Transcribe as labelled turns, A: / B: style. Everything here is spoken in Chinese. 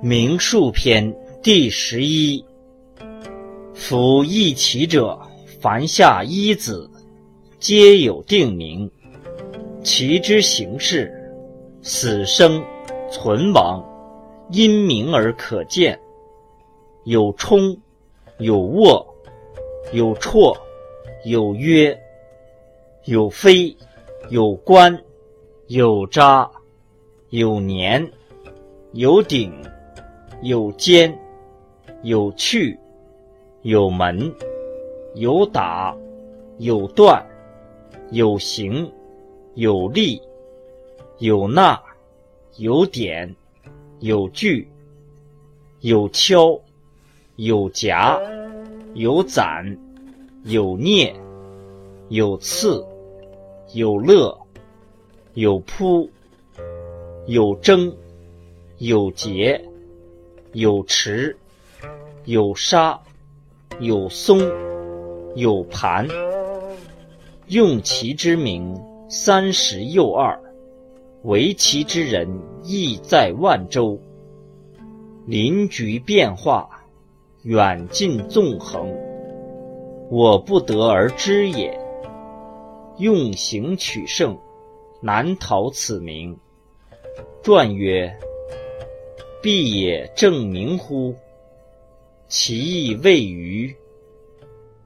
A: 名数篇第十一。夫一齐者，凡下一子，皆有定名。其之形式，死生存亡，因名而可见。有冲，有卧，有绰，有约，有飞，有关，有扎，有年，有鼎。有尖，有去，有门，有打，有断，有形，有力，有纳，有点，有锯，有敲，有夹，有攒，有啮，有刺，有勒，有扑，有争，有结。有池，有沙，有松，有盘。用其之名，三十又二。为其之人，亦在万州。临局变化，远近纵横，我不得而知也。用形取胜，难逃此名。传曰。必也正名乎？其意未于。